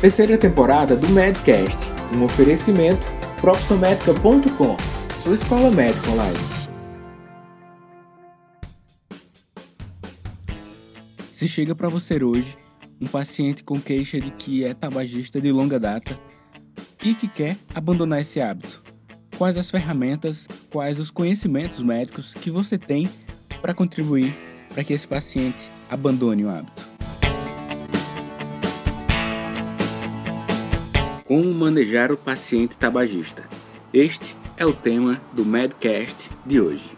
Terceira temporada do Medcast, um oferecimento profissionmedica.com, sua escola médica online. Se chega para você hoje um paciente com queixa de que é tabagista de longa data e que quer abandonar esse hábito, quais as ferramentas, quais os conhecimentos médicos que você tem para contribuir para que esse paciente abandone o hábito? Como manejar o paciente tabagista? Este é o tema do Medcast de hoje.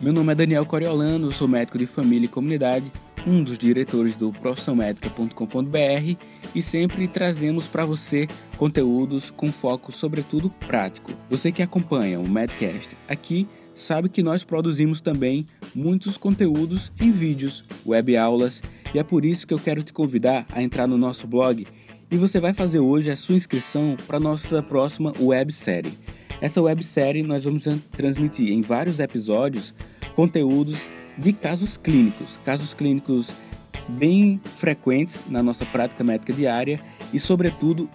Meu nome é Daniel Coriolano, sou médico de família e comunidade, um dos diretores do profissionmedica.com.br e sempre trazemos para você conteúdos com foco sobretudo prático. Você que acompanha o Medcast aqui sabe que nós produzimos também muitos conteúdos em vídeos, web aulas e é por isso que eu quero te convidar a entrar no nosso blog e você vai fazer hoje a sua inscrição para a nossa próxima websérie. Essa websérie nós vamos transmitir em vários episódios conteúdos de casos clínicos, casos clínicos bem frequentes na nossa prática médica diária e, sobretudo,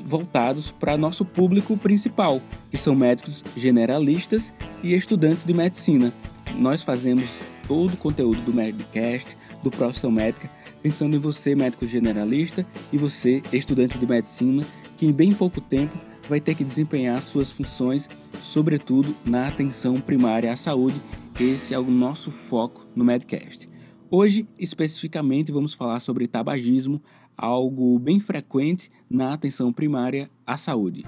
voltados para nosso público principal, que são médicos generalistas e estudantes de medicina. Nós fazemos todo o conteúdo do Medcast, do Profissão Médica, pensando em você, médico generalista, e você, estudante de medicina, que em bem pouco tempo vai ter que desempenhar suas funções, sobretudo na atenção primária à saúde. Esse é o nosso foco no Medcast. Hoje, especificamente, vamos falar sobre tabagismo, algo bem frequente na atenção primária à saúde.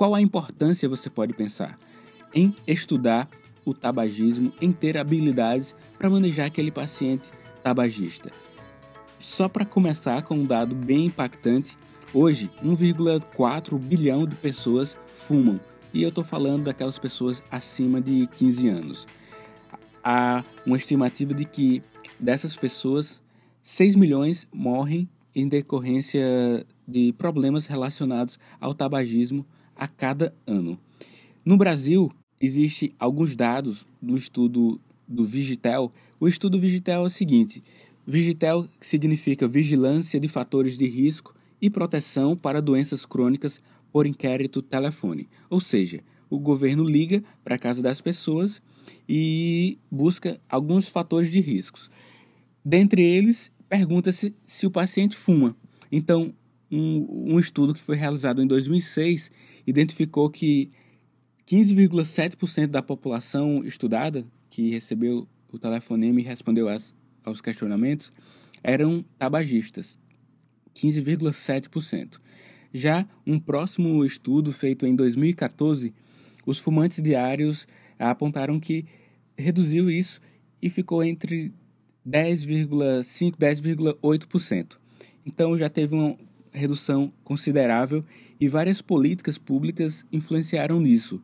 Qual a importância você pode pensar em estudar o tabagismo, em ter habilidades para manejar aquele paciente tabagista? Só para começar com um dado bem impactante, hoje 1,4 bilhão de pessoas fumam. E eu estou falando daquelas pessoas acima de 15 anos. Há uma estimativa de que dessas pessoas, 6 milhões morrem em decorrência de problemas relacionados ao tabagismo a cada ano. No Brasil, existe alguns dados do estudo do Vigitel. O estudo Vigitel é o seguinte: Vigitel significa vigilância de fatores de risco e proteção para doenças crônicas por inquérito telefone. Ou seja, o governo liga para a casa das pessoas e busca alguns fatores de riscos. Dentre eles, pergunta-se se o paciente fuma. Então, um, um estudo que foi realizado em 2006 identificou que 15,7% da população estudada que recebeu o telefonema e respondeu às, aos questionamentos eram tabagistas. 15,7%. Já um próximo estudo feito em 2014, os fumantes diários apontaram que reduziu isso e ficou entre 10,5% 10,8%. Então já teve uma redução considerável e várias políticas públicas influenciaram nisso.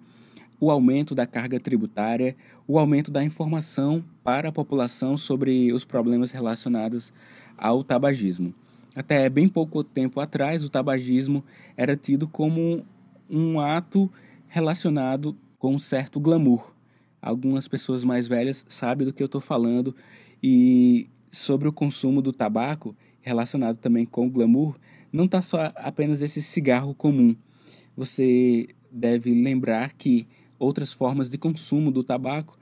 O aumento da carga tributária, o aumento da informação para a população sobre os problemas relacionados ao tabagismo. Até bem pouco tempo atrás, o tabagismo era tido como um ato relacionado com um certo glamour. Algumas pessoas mais velhas sabem do que eu estou falando e sobre o consumo do tabaco, relacionado também com glamour, não está só apenas esse cigarro comum. Você deve lembrar que outras formas de consumo do tabaco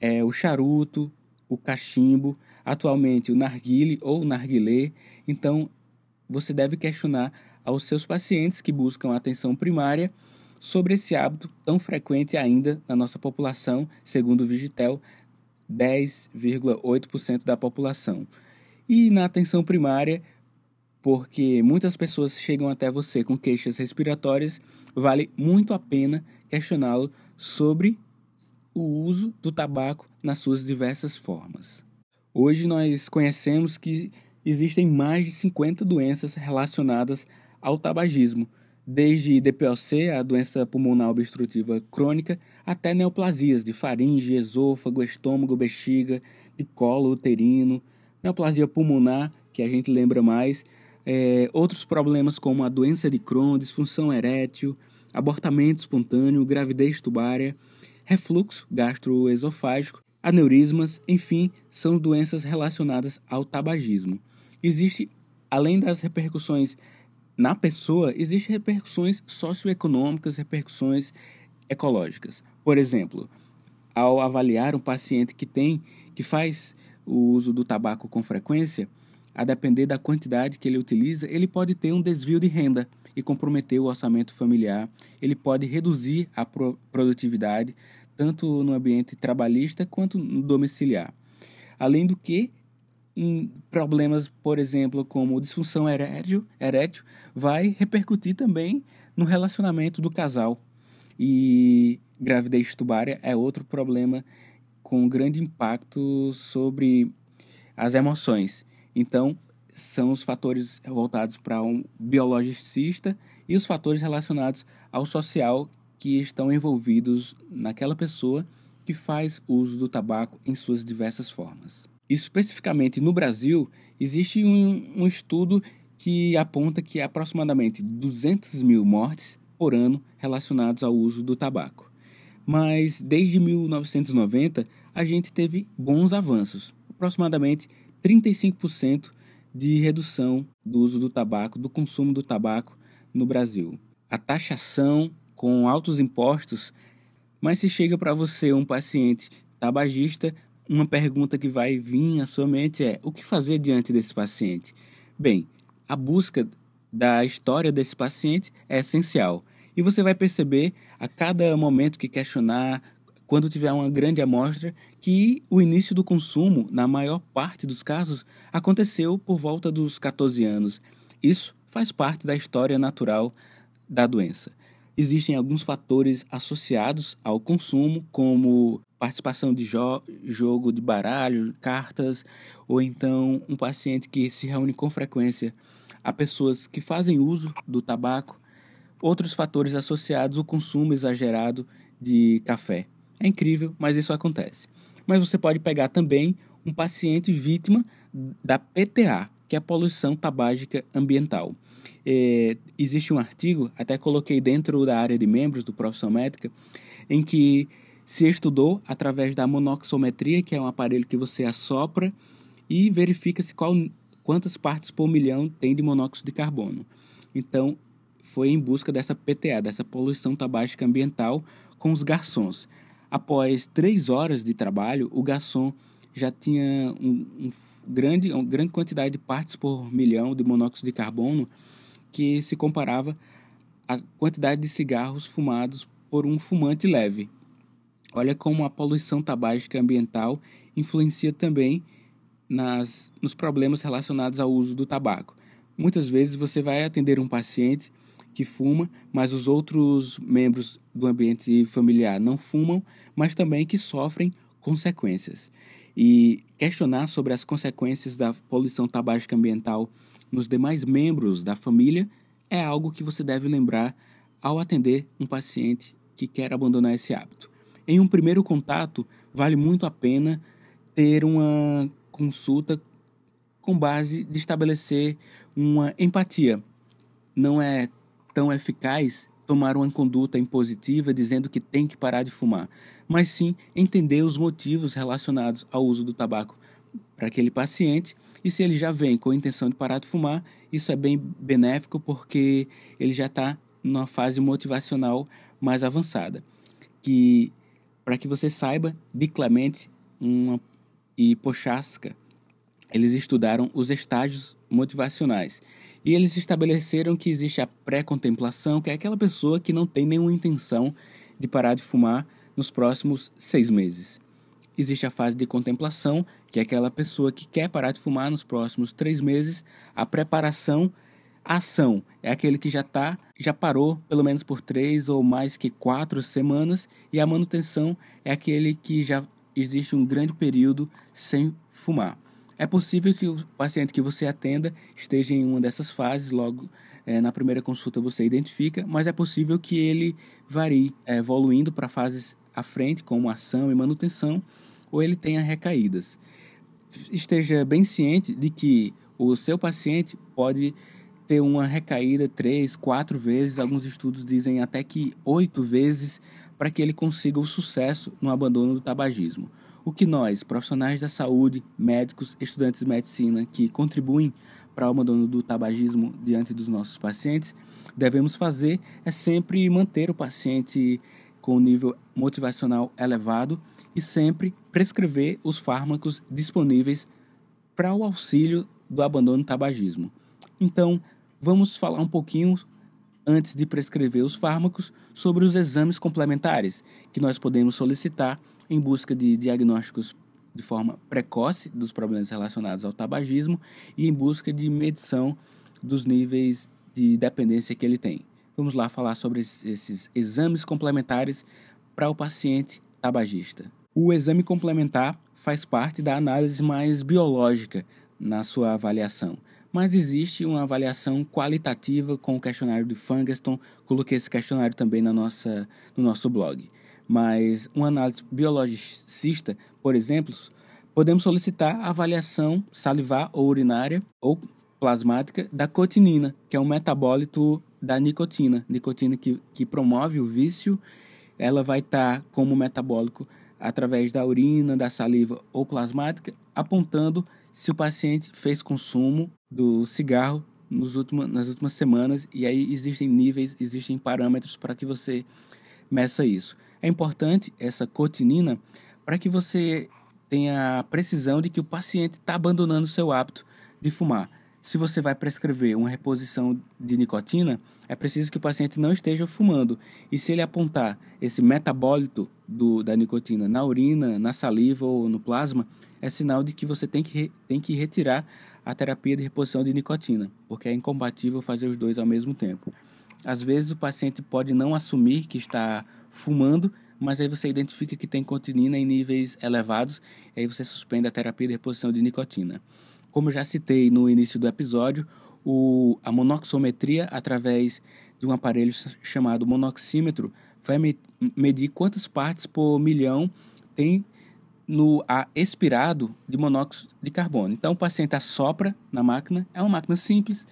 é o charuto, o cachimbo, atualmente o narguile ou narguilé. Então, você deve questionar aos seus pacientes que buscam atenção primária sobre esse hábito tão frequente ainda na nossa população, segundo o Vigitel, 10,8% da população. E na atenção primária, porque muitas pessoas chegam até você com queixas respiratórias, vale muito a pena questioná-lo sobre o uso do tabaco nas suas diversas formas. Hoje nós conhecemos que existem mais de 50 doenças relacionadas ao tabagismo, desde DPOC, a doença pulmonar obstrutiva crônica, até neoplasias de faringe, esôfago, estômago, bexiga, de colo uterino, neoplasia pulmonar, que a gente lembra mais, é, outros problemas como a doença de Crohn, disfunção erétil, abortamento espontâneo, gravidez tubária, refluxo gastroesofágico, aneurismas, enfim, são doenças relacionadas ao tabagismo. Existe, além das repercussões na pessoa, existem repercussões socioeconômicas, repercussões ecológicas. Por exemplo, ao avaliar um paciente que tem, que faz o uso do tabaco com frequência, a depender da quantidade que ele utiliza, ele pode ter um desvio de renda e comprometer o orçamento familiar. Ele pode reduzir a produtividade, tanto no ambiente trabalhista quanto no domiciliar. Além do que, em problemas, por exemplo, como disfunção erétil, erétil vai repercutir também no relacionamento do casal. E gravidez tubária é outro problema com grande impacto sobre as emoções. Então, são os fatores voltados para um biologicista e os fatores relacionados ao social que estão envolvidos naquela pessoa que faz uso do tabaco em suas diversas formas. Especificamente no Brasil, existe um, um estudo que aponta que há aproximadamente 200 mil mortes por ano relacionados ao uso do tabaco. Mas desde 1990 a gente teve bons avanços, aproximadamente 35% de redução do uso do tabaco, do consumo do tabaco no Brasil. A taxação com altos impostos, mas se chega para você um paciente tabagista, uma pergunta que vai vir à sua mente é: o que fazer diante desse paciente? Bem, a busca da história desse paciente é essencial. E você vai perceber a cada momento que questionar, quando tiver uma grande amostra, que o início do consumo, na maior parte dos casos, aconteceu por volta dos 14 anos. Isso faz parte da história natural da doença. Existem alguns fatores associados ao consumo, como participação de jo jogo de baralho, cartas, ou então um paciente que se reúne com frequência a pessoas que fazem uso do tabaco, outros fatores associados ao consumo exagerado de café. É incrível, mas isso acontece. Mas você pode pegar também um paciente vítima da PTA, que é a poluição tabágica ambiental. É, existe um artigo, até coloquei dentro da área de membros do Profissão Médica, em que se estudou através da monoxometria, que é um aparelho que você assopra e verifica-se qual, quantas partes por milhão tem de monóxido de carbono. Então, foi em busca dessa PTA, dessa poluição tabágica ambiental, com os garçons. Após três horas de trabalho, o garçom já tinha um, um grande, uma grande quantidade de partes por milhão de monóxido de carbono que se comparava à quantidade de cigarros fumados por um fumante leve. Olha como a poluição tabágica ambiental influencia também nas, nos problemas relacionados ao uso do tabaco. Muitas vezes você vai atender um paciente que fuma, mas os outros membros do ambiente familiar não fumam, mas também que sofrem consequências. E questionar sobre as consequências da poluição tabágica ambiental nos demais membros da família é algo que você deve lembrar ao atender um paciente que quer abandonar esse hábito. Em um primeiro contato, vale muito a pena ter uma consulta com base de estabelecer uma empatia. Não é tão eficaz tomar uma conduta impositiva dizendo que tem que parar de fumar, mas sim entender os motivos relacionados ao uso do tabaco para aquele paciente e se ele já vem com a intenção de parar de fumar, isso é bem benéfico porque ele já está numa fase motivacional mais avançada. Que para que você saiba, de Clemente uma, e Pochaska, eles estudaram os estágios motivacionais e eles estabeleceram que existe a pré-contemplação, que é aquela pessoa que não tem nenhuma intenção de parar de fumar nos próximos seis meses. Existe a fase de contemplação, que é aquela pessoa que quer parar de fumar nos próximos três meses. A preparação, a ação, é aquele que já tá, já parou pelo menos por três ou mais que quatro semanas. E a manutenção é aquele que já existe um grande período sem fumar. É possível que o paciente que você atenda esteja em uma dessas fases, logo é, na primeira consulta você identifica, mas é possível que ele varie, é, evoluindo para fases à frente, como ação e manutenção, ou ele tenha recaídas. Esteja bem ciente de que o seu paciente pode ter uma recaída três, quatro vezes, alguns estudos dizem até que oito vezes, para que ele consiga o sucesso no abandono do tabagismo. O que nós, profissionais da saúde, médicos, estudantes de medicina que contribuem para o abandono do tabagismo diante dos nossos pacientes, devemos fazer é sempre manter o paciente com nível motivacional elevado e sempre prescrever os fármacos disponíveis para o auxílio do abandono do tabagismo. Então, vamos falar um pouquinho antes de prescrever os fármacos sobre os exames complementares que nós podemos solicitar em busca de diagnósticos de forma precoce dos problemas relacionados ao tabagismo e em busca de medição dos níveis de dependência que ele tem. Vamos lá falar sobre esses exames complementares para o paciente tabagista. O exame complementar faz parte da análise mais biológica na sua avaliação, mas existe uma avaliação qualitativa com o questionário de Fungeston. Coloquei esse questionário também na nossa, no nosso blog. Mas uma análise biologicista, por exemplo, podemos solicitar a avaliação salivar ou urinária ou plasmática da cotinina, que é um metabólito da nicotina. Nicotina que, que promove o vício, ela vai estar tá como metabólico através da urina, da saliva ou plasmática, apontando se o paciente fez consumo do cigarro nos últimos, nas últimas semanas. E aí existem níveis, existem parâmetros para que você meça isso. É importante essa cotinina para que você tenha a precisão de que o paciente está abandonando o seu hábito de fumar. Se você vai prescrever uma reposição de nicotina, é preciso que o paciente não esteja fumando. E se ele apontar esse metabólito do, da nicotina na urina, na saliva ou no plasma, é sinal de que você tem que, tem que retirar a terapia de reposição de nicotina, porque é incompatível fazer os dois ao mesmo tempo. Às vezes o paciente pode não assumir que está fumando, mas aí você identifica que tem nicotina em níveis elevados, e aí você suspende a terapia de reposição de nicotina. Como já citei no início do episódio, o, a monoxometria, através de um aparelho chamado monoxímetro, vai me, medir quantas partes por milhão tem no ar expirado de monóxido de carbono. Então, o paciente assopra na máquina, é uma máquina simples,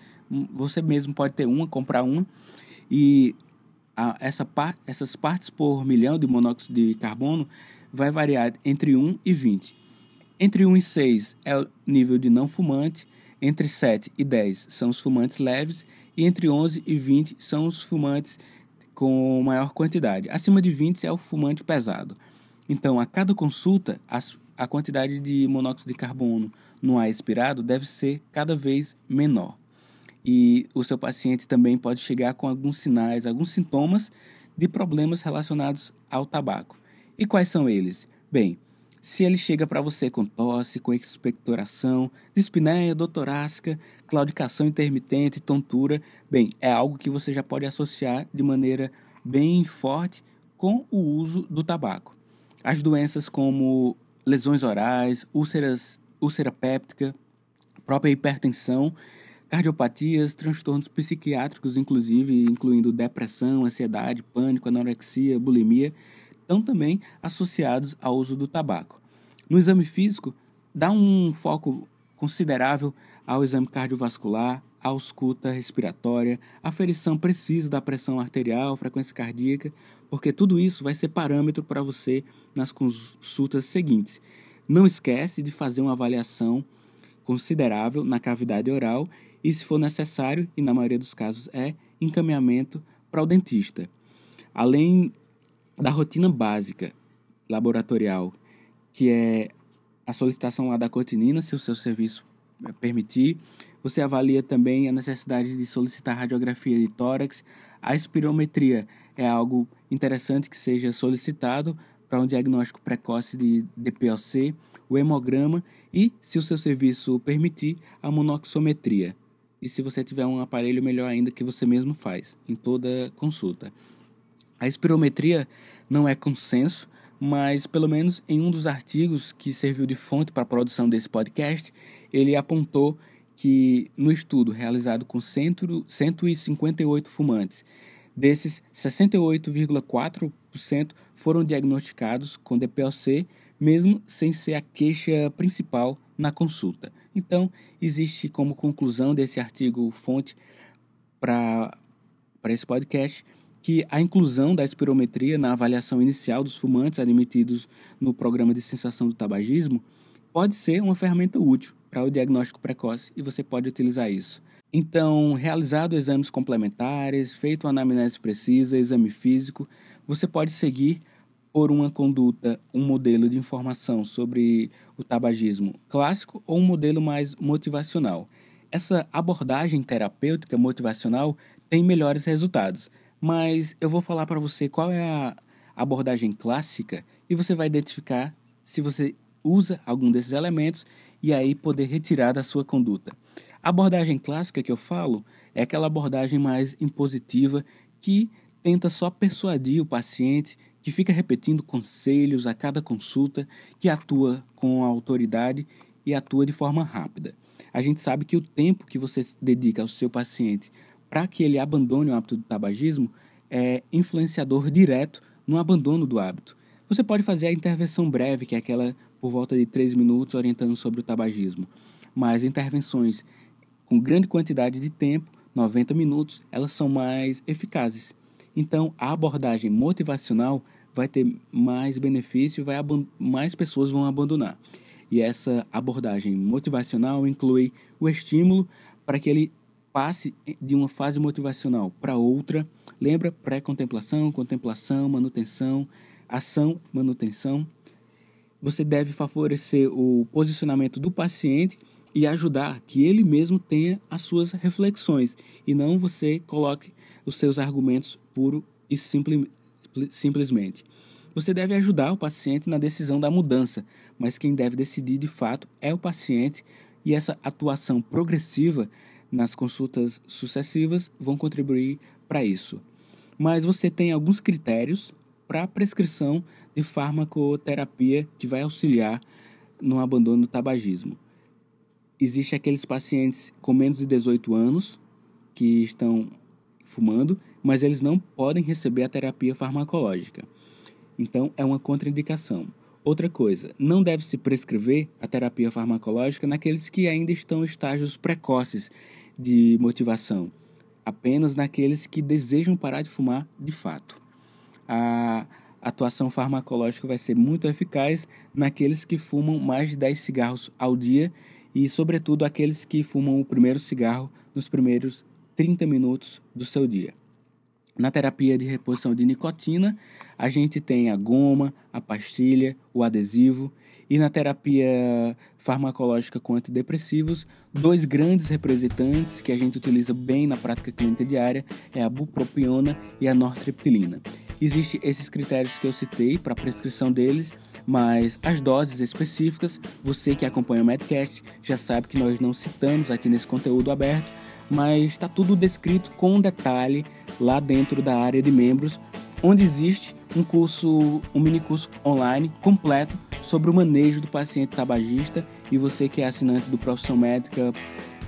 você mesmo pode ter uma, comprar uma, e a, essa par, essas partes por milhão de monóxido de carbono vai variar entre 1 e 20. Entre 1 e 6 é o nível de não fumante, entre 7 e 10 são os fumantes leves e entre 11 e 20 são os fumantes com maior quantidade. Acima de 20 é o fumante pesado. Então, a cada consulta, a quantidade de monóxido de carbono no ar expirado deve ser cada vez menor e o seu paciente também pode chegar com alguns sinais, alguns sintomas de problemas relacionados ao tabaco. E quais são eles? Bem, se ele chega para você com tosse, com expectoração, dispneia, dor torácica, claudicação intermitente, tontura, bem, é algo que você já pode associar de maneira bem forte com o uso do tabaco. As doenças como lesões orais, úlceras, úlcera péptica, própria hipertensão cardiopatias, transtornos psiquiátricos, inclusive, incluindo depressão, ansiedade, pânico, anorexia, bulimia, estão também associados ao uso do tabaco. No exame físico, dá um foco considerável ao exame cardiovascular, à ausculta respiratória, aferição precisa da pressão arterial, frequência cardíaca, porque tudo isso vai ser parâmetro para você nas consultas seguintes. Não esquece de fazer uma avaliação considerável na cavidade oral e, se for necessário, e na maioria dos casos é, encaminhamento para o dentista. Além da rotina básica laboratorial, que é a solicitação lá da cotinina, se o seu serviço permitir, você avalia também a necessidade de solicitar radiografia de tórax. A espirometria é algo interessante que seja solicitado para um diagnóstico precoce de DPOC, o hemograma e, se o seu serviço permitir, a monoxometria e se você tiver um aparelho, melhor ainda que você mesmo faz em toda consulta. A espirometria não é consenso, mas pelo menos em um dos artigos que serviu de fonte para a produção desse podcast, ele apontou que no estudo realizado com 158 fumantes, desses 68,4% foram diagnosticados com DPOC, mesmo sem ser a queixa principal na consulta. Então, existe como conclusão desse artigo fonte para esse podcast que a inclusão da espirometria na avaliação inicial dos fumantes admitidos no programa de sensação do tabagismo pode ser uma ferramenta útil para o diagnóstico precoce e você pode utilizar isso. Então, realizado exames complementares, feito anamnese precisa, exame físico, você pode seguir por uma conduta, um modelo de informação sobre o tabagismo clássico ou um modelo mais motivacional. Essa abordagem terapêutica motivacional tem melhores resultados, mas eu vou falar para você qual é a abordagem clássica e você vai identificar se você usa algum desses elementos e aí poder retirar da sua conduta. A abordagem clássica que eu falo é aquela abordagem mais impositiva que tenta só persuadir o paciente que fica repetindo conselhos a cada consulta, que atua com autoridade e atua de forma rápida. A gente sabe que o tempo que você dedica ao seu paciente para que ele abandone o hábito do tabagismo é influenciador direto no abandono do hábito. Você pode fazer a intervenção breve, que é aquela por volta de 3 minutos orientando sobre o tabagismo, mas intervenções com grande quantidade de tempo, 90 minutos, elas são mais eficazes. Então, a abordagem motivacional vai ter mais benefício, vai mais pessoas vão abandonar. E essa abordagem motivacional inclui o estímulo para que ele passe de uma fase motivacional para outra. Lembra pré-contemplação, contemplação, manutenção, ação, manutenção. Você deve favorecer o posicionamento do paciente e ajudar que ele mesmo tenha as suas reflexões e não você coloque os seus argumentos puro e simples, simplesmente. Você deve ajudar o paciente na decisão da mudança, mas quem deve decidir de fato é o paciente e essa atuação progressiva nas consultas sucessivas vão contribuir para isso. Mas você tem alguns critérios para a prescrição de farmacoterapia que vai auxiliar no abandono do tabagismo. Existem aqueles pacientes com menos de 18 anos que estão fumando, mas eles não podem receber a terapia farmacológica. Então, é uma contraindicação. Outra coisa, não deve se prescrever a terapia farmacológica naqueles que ainda estão em estágios precoces de motivação, apenas naqueles que desejam parar de fumar de fato. A atuação farmacológica vai ser muito eficaz naqueles que fumam mais de 10 cigarros ao dia e, sobretudo, aqueles que fumam o primeiro cigarro nos primeiros 30 minutos do seu dia. Na terapia de reposição de nicotina, a gente tem a goma, a pastilha, o adesivo. E na terapia farmacológica com antidepressivos, dois grandes representantes que a gente utiliza bem na prática clínica diária é a bupropiona e a nortriptilina. Existem esses critérios que eu citei para a prescrição deles, mas as doses específicas, você que acompanha o Medcast já sabe que nós não citamos aqui nesse conteúdo aberto, mas está tudo descrito com detalhe lá dentro da área de membros, onde existe um curso, um mini curso online completo sobre o manejo do paciente tabagista e você que é assinante do Profissão Médica,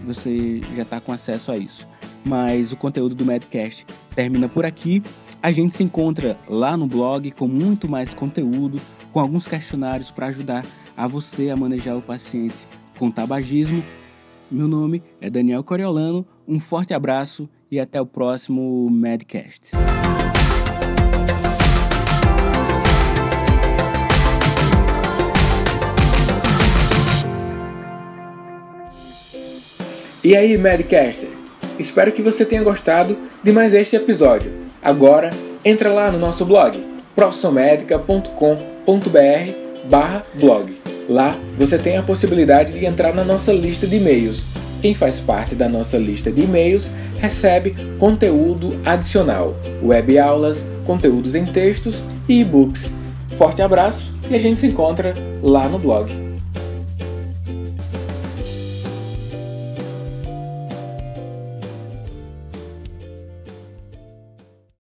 você já está com acesso a isso. Mas o conteúdo do Medcast termina por aqui. A gente se encontra lá no blog com muito mais conteúdo, com alguns questionários para ajudar a você a manejar o paciente com tabagismo. Meu nome é Daniel Coriolano, um forte abraço e até o próximo Medcast. E aí, Medcaster? Espero que você tenha gostado de mais este episódio. Agora, entra lá no nosso blog, profissionmedica.com.br blog. Lá você tem a possibilidade de entrar na nossa lista de e-mails. Quem faz parte da nossa lista de e-mails recebe conteúdo adicional, web aulas, conteúdos em textos e e-books. Forte abraço e a gente se encontra lá no blog.